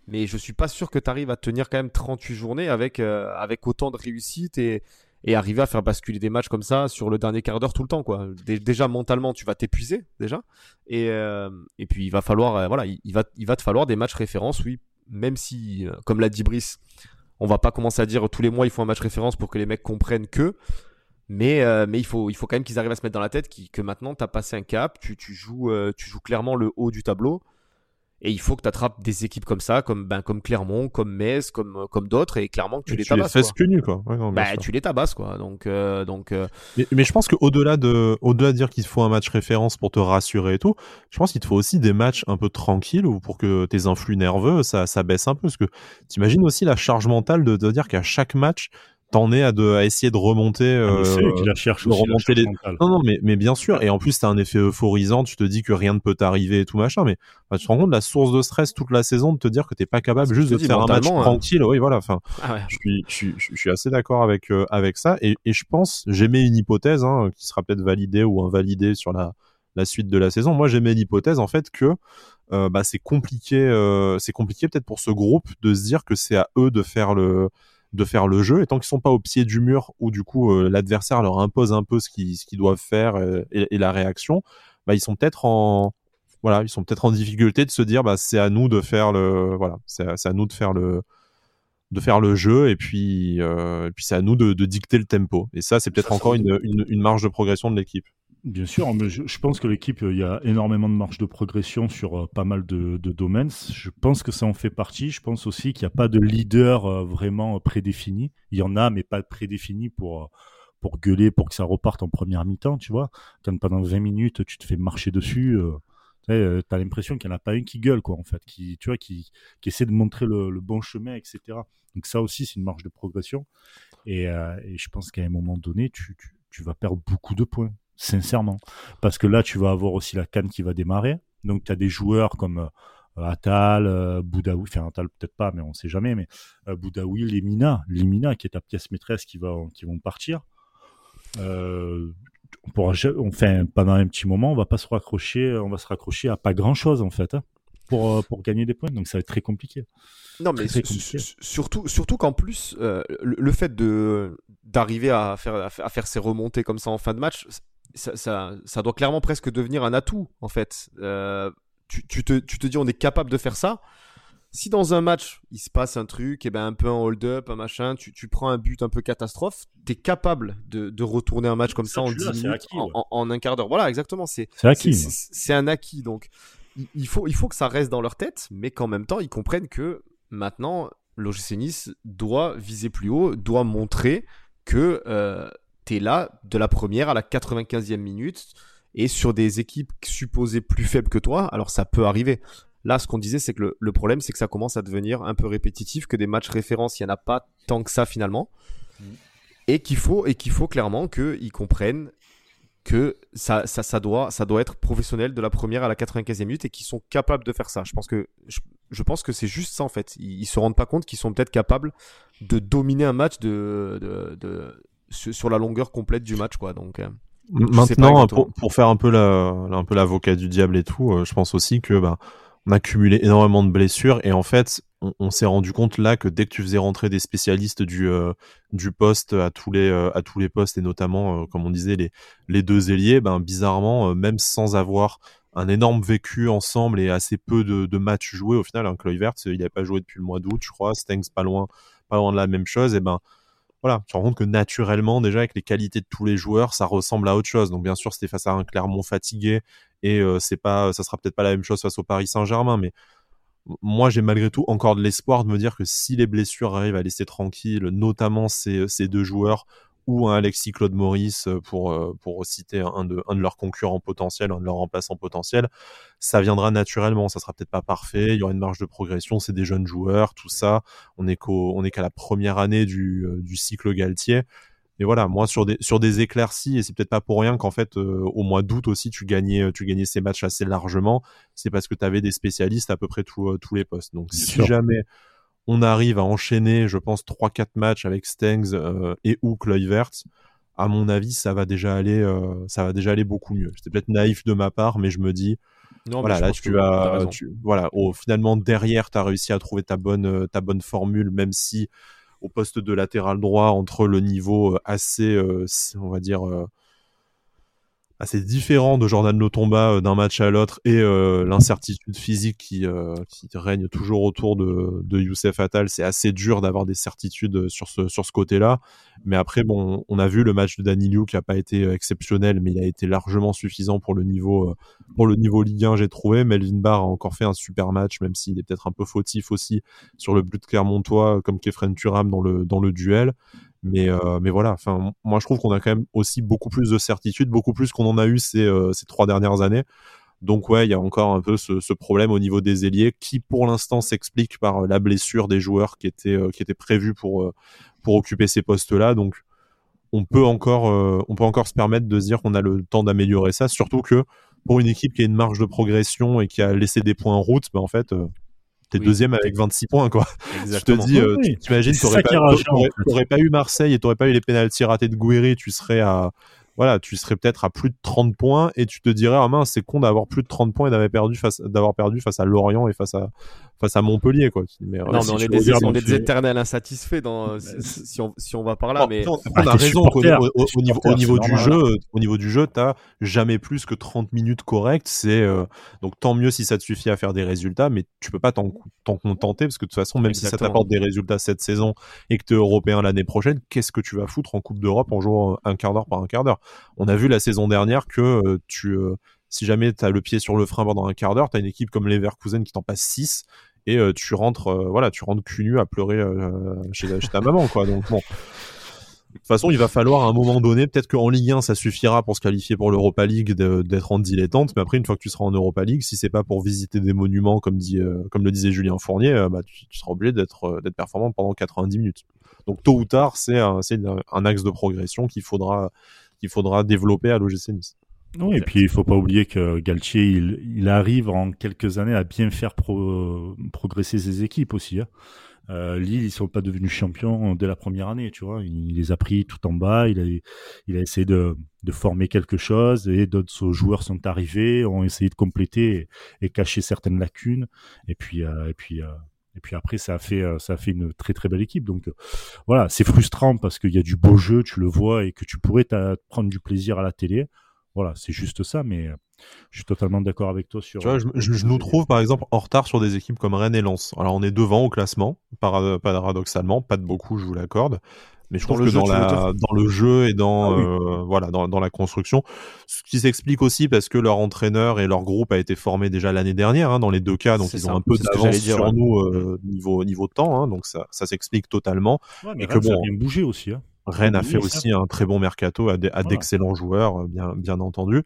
Speaker 2: mais je suis pas sûr que tu arrives à tenir quand même 38 journées avec, euh, avec autant de réussite et, et arriver à faire basculer des matchs comme ça sur le dernier quart d'heure tout le temps déjà mentalement tu vas t'épuiser déjà. Et, euh, puis il va falloir euh, voilà il, va te falloir des matchs références oui même si euh, comme l'a dit Brice on va pas commencer à dire tous les mois il faut un match référence pour que les mecs comprennent que. Mais, mais il, faut, il faut quand même qu'ils arrivent à se mettre dans la tête que maintenant tu as passé un cap, tu joues clairement le haut du tableau et il faut que tu attrapes des équipes comme ça, comme, ben, comme Clermont, comme Metz, comme, comme d'autres, et clairement que tu les tabasses.
Speaker 3: Tu les fais quoi. Ouais, non,
Speaker 2: bah, tu les tabasses, quoi. Donc, euh, donc, euh,
Speaker 3: mais, mais, je pense qu'au-delà de, au-delà de dire qu'il faut un match référence pour te rassurer et tout, je pense qu'il te faut aussi des matchs un peu tranquilles ou pour que tes influx nerveux, ça, ça baisse un peu. Parce que t'imagines aussi la charge mentale de, de dire qu'à chaque match, t'en es à, de, à essayer de remonter.
Speaker 1: Euh, la cherche aussi, remonter les...
Speaker 3: Non, non, mais, mais bien sûr. Et en plus, t'as un effet euphorisant. Tu te dis que rien ne peut t'arriver et tout machin. Mais bah, tu te rends compte de la source de stress toute la saison de te dire que t'es pas capable juste de faire un match hein. tranquille. Oui, voilà. Enfin, ah je, suis, je, suis, je suis assez d'accord avec, euh, avec ça. Et, et je pense, j'aimais une hypothèse hein, qui sera peut-être validée ou invalidée sur la, la suite de la saison. Moi, j'aimais l'hypothèse en fait que euh, bah, c'est compliqué, euh, c'est compliqué peut-être pour ce groupe de se dire que c'est à eux de faire le de faire le jeu. Et tant qu'ils sont pas au pied du mur où du coup euh, l'adversaire leur impose un peu ce qu'ils doivent faire euh, et, la réaction, bah ils sont peut-être en voilà, ils sont peut-être en difficulté de se dire bah c'est à nous de faire le voilà, c'est à, à, nous de faire le de faire le jeu et puis euh, et puis c'est à nous de, de, dicter le tempo. Et ça c'est peut-être encore une, une, une marge de progression de l'équipe.
Speaker 1: Bien sûr, mais je, pense que l'équipe, il y a énormément de marge de progression sur euh, pas mal de, domaines. Je pense que ça en fait partie. Je pense aussi qu'il n'y a pas de leader euh, vraiment prédéfini. Il y en a, mais pas prédéfini pour, euh, pour gueuler, pour que ça reparte en première mi-temps, tu vois. Quand pendant 20 minutes, tu te fais marcher dessus, tu as l'impression qu'il n'y en a pas une qui gueule, quoi, en fait, qui, tu vois, qui, essaie de montrer le, bon chemin, etc. Donc ça aussi, c'est une marge de progression. Et, je pense qu'à un moment donné, tu vas perdre beaucoup de points sincèrement. Parce que là, tu vas avoir aussi la canne qui va démarrer. Donc, tu as des joueurs comme euh, Atal, euh, Boudaoui, enfin Atal peut-être pas, mais on sait jamais, mais euh, Boudaoui, Limina, Limina qui est ta pièce maîtresse qui, va, qui vont partir. Euh, on pourra, enfin, pendant un petit moment, on va pas se raccrocher, on va se raccrocher à pas grand chose en fait hein, pour, pour gagner des points. Donc ça va être très compliqué.
Speaker 2: Non, mais surtout, surtout qu'en plus, le, le, fait de d'arriver à faire à faire ces remontées comme ça en fin de match, ça, ça, doit clairement presque devenir un atout, en fait. Euh, tu, tu, te, tu te dis, on est capable de faire ça. Si dans un match, il se passe un truc, et eh ben un peu un hold-up, un machin, tu, tu, prends un but un peu catastrophe, tu es capable de, de, retourner un match comme ça, en 10 minutes, en, un quart d'heure. Voilà, exactement. C'est C'est un acquis. Donc, il faut, il faut que ça reste dans leur tête, mais qu'en même temps, ils comprennent que maintenant, l'OGC Nice doit viser plus haut, doit montrer que euh, tu es là de la première à la 95e minute et sur des équipes supposées plus faibles que toi, alors ça peut arriver. Là, ce qu'on disait, c'est que le, problème, c'est que ça commence à devenir un peu répétitif, que des matchs références, il n'y en a pas tant que ça finalement. Mm. Et qu'il faut, et qu'il faut clairement qu'ils comprennent que ça, ça, ça, doit, ça doit être professionnel de la première à la 95e minute et qu'ils sont capables de faire ça. Je pense que, je, pense que c'est juste ça en fait. Ils, ne se rendent pas compte qu'ils sont peut-être capables de dominer un match de, de, de, sur la longueur complète du match, quoi. Donc, euh,
Speaker 3: Maintenant, pour, faire un peu la, un peu l'avocat du diable et tout, euh, je pense aussi que bah, on a cumulé énormément de blessures et en fait, on, s'est rendu compte là que dès que tu faisais rentrer des spécialistes du euh, du poste à tous les à tous les postes et notamment comme on disait les les deux ailiers, ben bizarrement même sans avoir un énorme vécu ensemble et assez peu de, de matchs joués au final, hein, il n'avait pas joué depuis le mois d'août, je crois, Stengs pas loin pas loin de la même chose et ben voilà, tu te rends compte que naturellement, déjà avec les qualités de tous les joueurs, ça ressemble à autre chose. Donc bien sûr, c'était face à un Clermont fatigué et euh, c'est pas, ça sera peut-être pas la même chose face au Paris Saint-Germain, mais moi j'ai malgré tout encore de l'espoir de me dire que si les blessures arrivent à laisser tranquille, notamment ces, ces deux joueurs ou un Alexis Claude Maurice euh, pour, euh, pour citer un de, un de leurs concurrents potentiels, un de leurs remplaçants potentiels, ça viendra naturellement. Ça sera peut-être pas parfait, il y aura une marge de progression, c'est des jeunes joueurs, tout ça. On est qu'au, on est qu'à la première année du, euh, du cycle Galtier. Et voilà, moi sur des sur des éclaircies et c'est peut-être pas pour rien qu'en fait au mois d'août aussi tu gagnais tu gagnais ces matchs assez largement, c'est parce que tu avais des spécialistes à peu près tous tous les postes. Donc si jamais on arrive à enchaîner, je pense, 3-4 matchs avec Stengs euh, et ou Kluivert, à mon avis, ça va déjà aller, euh, ça va déjà aller beaucoup mieux. C'est peut-être naïf de ma part, mais je me dis, non, voilà, là tu as, voilà, finalement derrière, tu as réussi à trouver ta bonne, euh, ta bonne formule, même si au poste de latéral droit, entre le niveau assez, on va dire assez différent de Jordan Lotomba euh, d'un match à l'autre et euh, l'incertitude physique qui, euh, qui, règne toujours autour de, Youssef Attal, c'est assez dur d'avoir des certitudes sur ce, côté-là. Mais après, on a vu le match de Danilou qui a pas été exceptionnel, mais il a été largement suffisant pour le niveau, pour le Ligue 1, j'ai trouvé. Melvin Barr a encore fait un super match, même s'il est peut-être un peu fautif aussi sur le but de Clermontois, comme Kefren Turam dans le duel. Mais, euh, mais voilà, enfin, moi je trouve qu'on a quand même aussi beaucoup plus de certitude, beaucoup plus qu'on en a eu ces, euh, ces trois dernières années. Donc ouais, il y a encore un peu ce, problème au niveau des ailiers qui pour l'instant s'explique par euh, la blessure des joueurs qui étaient, qui étaient prévus pour, pour occuper ces postes-là. Donc on peut encore, on peut encore se permettre de se dire qu'on a le temps d'améliorer ça, surtout que pour une équipe qui a une marge de progression et qui a laissé des points en route, ben en fait, t'es deuxième avec 26 points, quoi. Je te dis, euh, tu t'imagines, t'aurais pas, pas, eu Marseille et t'aurais pas eu les pénalties ratés de Gouiri, tu serais à, voilà, tu serais peut-être à plus de 30 points et tu te dirais, ah mince, c'est con d'avoir plus de 30 points et d'avoir perdu face, d'avoir perdu face à Lorient et face à, face à Montpellier, quoi.
Speaker 2: Mais, non, mais on, est des, on est des, éternels insatisfaits dans, si, on, si on va par là, mais.
Speaker 3: on a ah, raison au, niveau, au niveau du jeu, au niveau du jeu, t'as jamais plus que 30 minutes correctes, c'est, euh, donc tant mieux si ça te suffit à faire des résultats, mais tu peux pas t'en contenter parce que de toute façon, même si ça t'apporte des résultats cette saison et que t'es européen l'année prochaine, qu'est-ce que tu vas foutre en Coupe d'Europe en jouant un quart d'heure par un quart d'heure? On a vu la saison dernière que euh, tu, euh, si jamais tu as le pied sur le frein pendant un quart d'heure, tu as une équipe comme Leverkusen qui t'en passe 6 et euh, tu rentres voilà, tu rentres cul nu à pleurer chez, ta maman quoi. Donc bon. De toute façon, il va falloir à un moment donné, peut-être qu'en Ligue 1, ça suffira pour se qualifier pour l'Europa League d'être en dilettante, mais après, une fois que tu seras en Europa League, si c'est pas pour visiter des monuments, comme, dit, comme le disait Julien Fournier, bah, tu, seras obligé d'être d'être performant pendant 90 minutes. Donc, tôt ou tard, c'est un, un, axe de progression qu'il faudra, qu'il faudra développer à l'OGC Nice.
Speaker 1: Oui, et puis il faut pas oublier que Galtier, il, il, arrive en quelques années à bien faire progresser ses équipes aussi. Hein. Euh, Lille, ils sont pas devenus champions dès la première année, tu vois. Il, les a pris tout en bas. Il a, il a essayé de, de former quelque chose et d'autres joueurs sont arrivés, ont essayé de compléter et, cacher certaines lacunes. Et puis, euh, et puis, euh, et puis après, ça a fait, euh, ça a fait une très très belle équipe. Donc voilà, c'est frustrant parce qu'il y a du beau jeu, tu le vois, et que tu pourrais prendre du plaisir à la télé. Voilà, c'est juste ça, mais euh, je suis totalement d'accord avec toi sur.
Speaker 3: Tu vois, je, nous trouve par exemple en retard sur des équipes comme Rennes et Lens. Alors on est devant au classement, paradoxalement, pas de beaucoup, je vous l'accorde. Mais je trouve que dans, la, dans le jeu et dans, ah euh, voilà, dans, dans, la construction, ce qui s'explique aussi parce que leur entraîneur et leur groupe a été formé déjà l'année dernière, hein, dans les deux cas, donc ils ont un peu d'avance sur nous euh, niveau, niveau temps, hein, donc ça, ça s'explique totalement.
Speaker 1: mais et que bon, ça a bien bougé aussi. Hein.
Speaker 3: Rennes a fait aussi un très bon mercato, à d'excellents joueurs, euh, bien, bien entendu.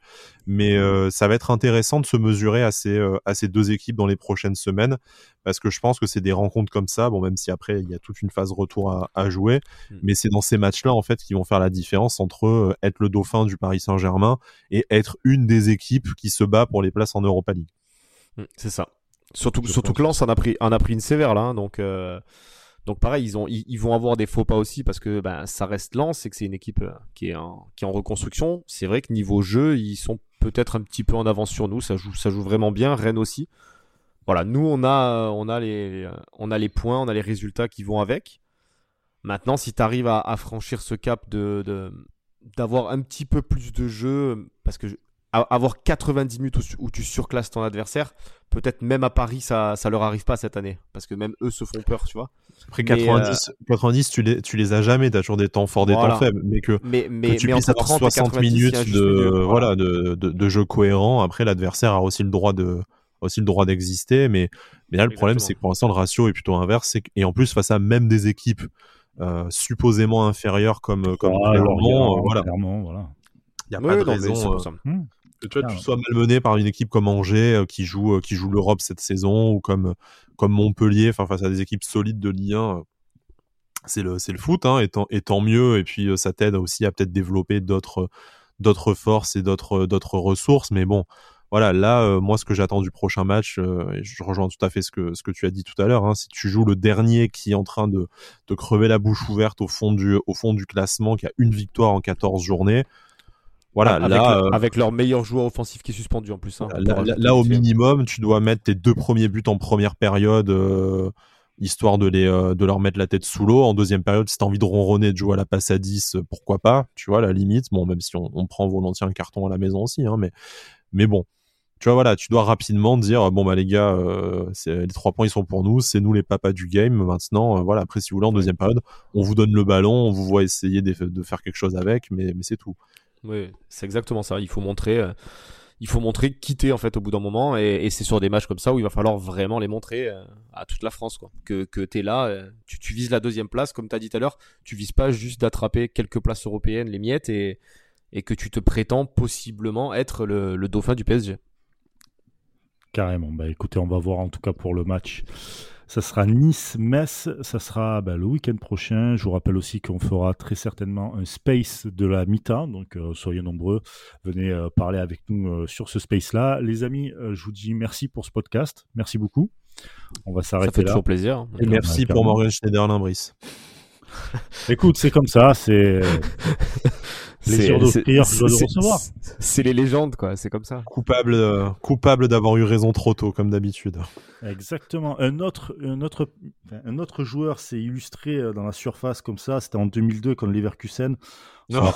Speaker 3: Mais euh, ça va être intéressant de se mesurer à ces, euh, à ces deux équipes dans les prochaines semaines, parce que je pense que c'est des rencontres comme ça, bon, même si après il y a toute une phase retour à, à jouer, hmm. mais c'est dans ces matchs-là en fait qui vont faire la différence entre être le dauphin du Paris Saint-Germain et être une des équipes qui se bat pour les places en Europa League.
Speaker 2: Hmm, c'est ça. Surtout, surtout que Lens en a pris, en a pris une sévère là, hein, donc. Donc pareil, ils, ont, ils, vont avoir des faux pas aussi parce que ben, ça reste lent, c'est que c'est une équipe euh, qui est en, reconstruction. C'est vrai que niveau jeu, ils sont peut-être un petit peu en avance sur nous, ça joue, vraiment bien, Rennes aussi. Voilà, nous on a, on a, les, points, on a les résultats qui vont avec. Maintenant, si tu arrives à, franchir ce cap de, d'avoir un petit peu plus de jeu, parce que avoir 90 minutes où, tu surclasses ton adversaire, peut-être même à Paris, ça, ça leur arrive pas cette année. Parce que même eux se font peur, tu vois.
Speaker 3: Après 90, 90 tu, les, tu les as jamais, tu as toujours des temps forts, des temps faibles. Mais que,
Speaker 2: mais, mais,
Speaker 3: tu
Speaker 2: mais
Speaker 3: puisses avoir 60 minutes de, voilà. de, de, de, jeu cohérent, après l'adversaire a aussi le droit de aussi le droit d'exister. Mais, mais là, le problème, c'est que pour l'instant, le ratio est plutôt inverse. Et en plus, face à même des équipes euh, supposément inférieures comme, comme
Speaker 1: voilà. voilà.
Speaker 3: Il n'y a pas de raison euh, hmm. Que tu, sois malmené par une équipe comme Angers euh, qui joue, qui joue l'Europe cette saison ou comme, comme Montpellier, face à des équipes solides de Ligue 1 c'est le le foot hein, et, tant, et, tant, mieux. Et puis ça t'aide aussi à peut-être développer d'autres d'autres forces et d'autres d'autres ressources. Mais bon voilà, là, euh, moi, ce que j'attends du prochain match, euh, et je rejoins tout à fait ce que, ce que tu as dit tout à l'heure, hein, si tu joues le dernier qui est en train de, de crever la bouche ouverte au fond du, au fond du classement, qui a une victoire en 14 journées, voilà,
Speaker 2: avec,
Speaker 3: là,
Speaker 2: euh, avec leur meilleur joueur offensif qui est suspendu en plus. Hein,
Speaker 3: là, au minimum, tu dois mettre tes deux premiers buts en première période, histoire de, les, de leur mettre la tête sous l'eau. En deuxième période, si tu as envie de ronronner, de jouer à la passe à 10, pourquoi pas, tu vois, la limite. Bon, même si on, on prend volontiers un carton à la maison aussi, hein, mais, mais bon, tu vois, voilà, tu dois rapidement dire bon bah les gars, euh, les trois points ils sont pour nous, c'est nous les papas du game. Maintenant, euh, voilà, après si vous voulez en deuxième période, on vous donne le ballon, on vous voit essayer de, faire quelque chose avec, mais, mais c'est tout.
Speaker 2: Oui, c'est exactement ça. Il faut montrer, euh, il quitter en fait au bout d'un moment, et, c'est sur des matchs comme ça où il va falloir vraiment les montrer à toute la France. Que, que es là, tu, tu, vises la deuxième place, comme tu as dit tout à l'heure, tu vises pas juste d'attraper quelques places européennes, les miettes, et, que tu te prétends possiblement être le, le dauphin du PSG.
Speaker 1: Carrément. Bah, écoutez, on va voir en tout cas pour le match. Ça sera Nice-Metz, ça sera bah, le week-end prochain. Je vous rappelle aussi qu'on fera très certainement un space de la mi-temps, donc euh, soyez nombreux, venez euh, parler avec nous euh, sur ce space-là. Les amis, je vous dis merci pour ce podcast, merci beaucoup. On va s'arrêter là. Ça fait
Speaker 2: toujours plaisir.
Speaker 3: Et merci pour Morgan Schneider-Limbris.
Speaker 1: Écoute, c'est comme ça, c'est
Speaker 2: c'est les légendes, quoi. C'est comme ça.
Speaker 3: Coupable, euh, coupable d'avoir eu raison trop tôt, comme d'habitude.
Speaker 1: Exactement. Un autre, un autre, un autre joueur s'est illustré euh, dans la surface comme ça. C'était en 2002 quand Leverkusen. Non.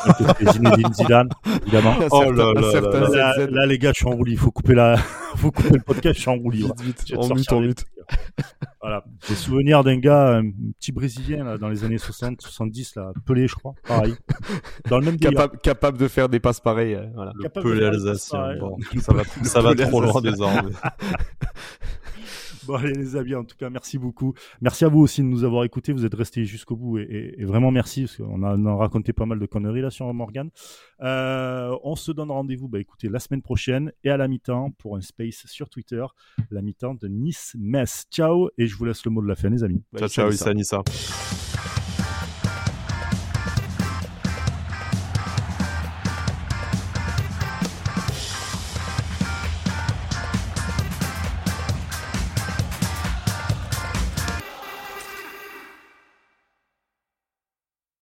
Speaker 1: Zinedine Zidane, évidemment.
Speaker 3: Oh là là,
Speaker 1: là, les gars, je suis en roulis. Il faut couper la, faut couper le podcast. Je suis en roulis.
Speaker 2: En mute, en mute.
Speaker 1: Voilà. Des souvenirs d'un gars, un petit Brésilien là, dans les années 60, 70, là, Pelé, je crois, pareil.
Speaker 2: Dans le même capable, capable de faire des passes pareilles. Euh, voilà.
Speaker 3: Le Pelé alsacien. Bon, ça va, ça va trop loin désormais.
Speaker 1: Bon, allez, les amis, en tout cas, merci beaucoup. Merci à vous aussi de nous avoir écoutés. Vous êtes restés jusqu'au bout et, vraiment merci parce qu'on a, a, raconté pas mal de conneries là sur Morgan. Euh, on se donne rendez-vous, bah, écoutez, la semaine prochaine et à la mi-temps pour un space sur Twitter, la mi-temps de Nice-Metz. Ciao et je vous laisse le mot de la fin, les amis.
Speaker 3: Ciao, ciao, Issa, Nissa.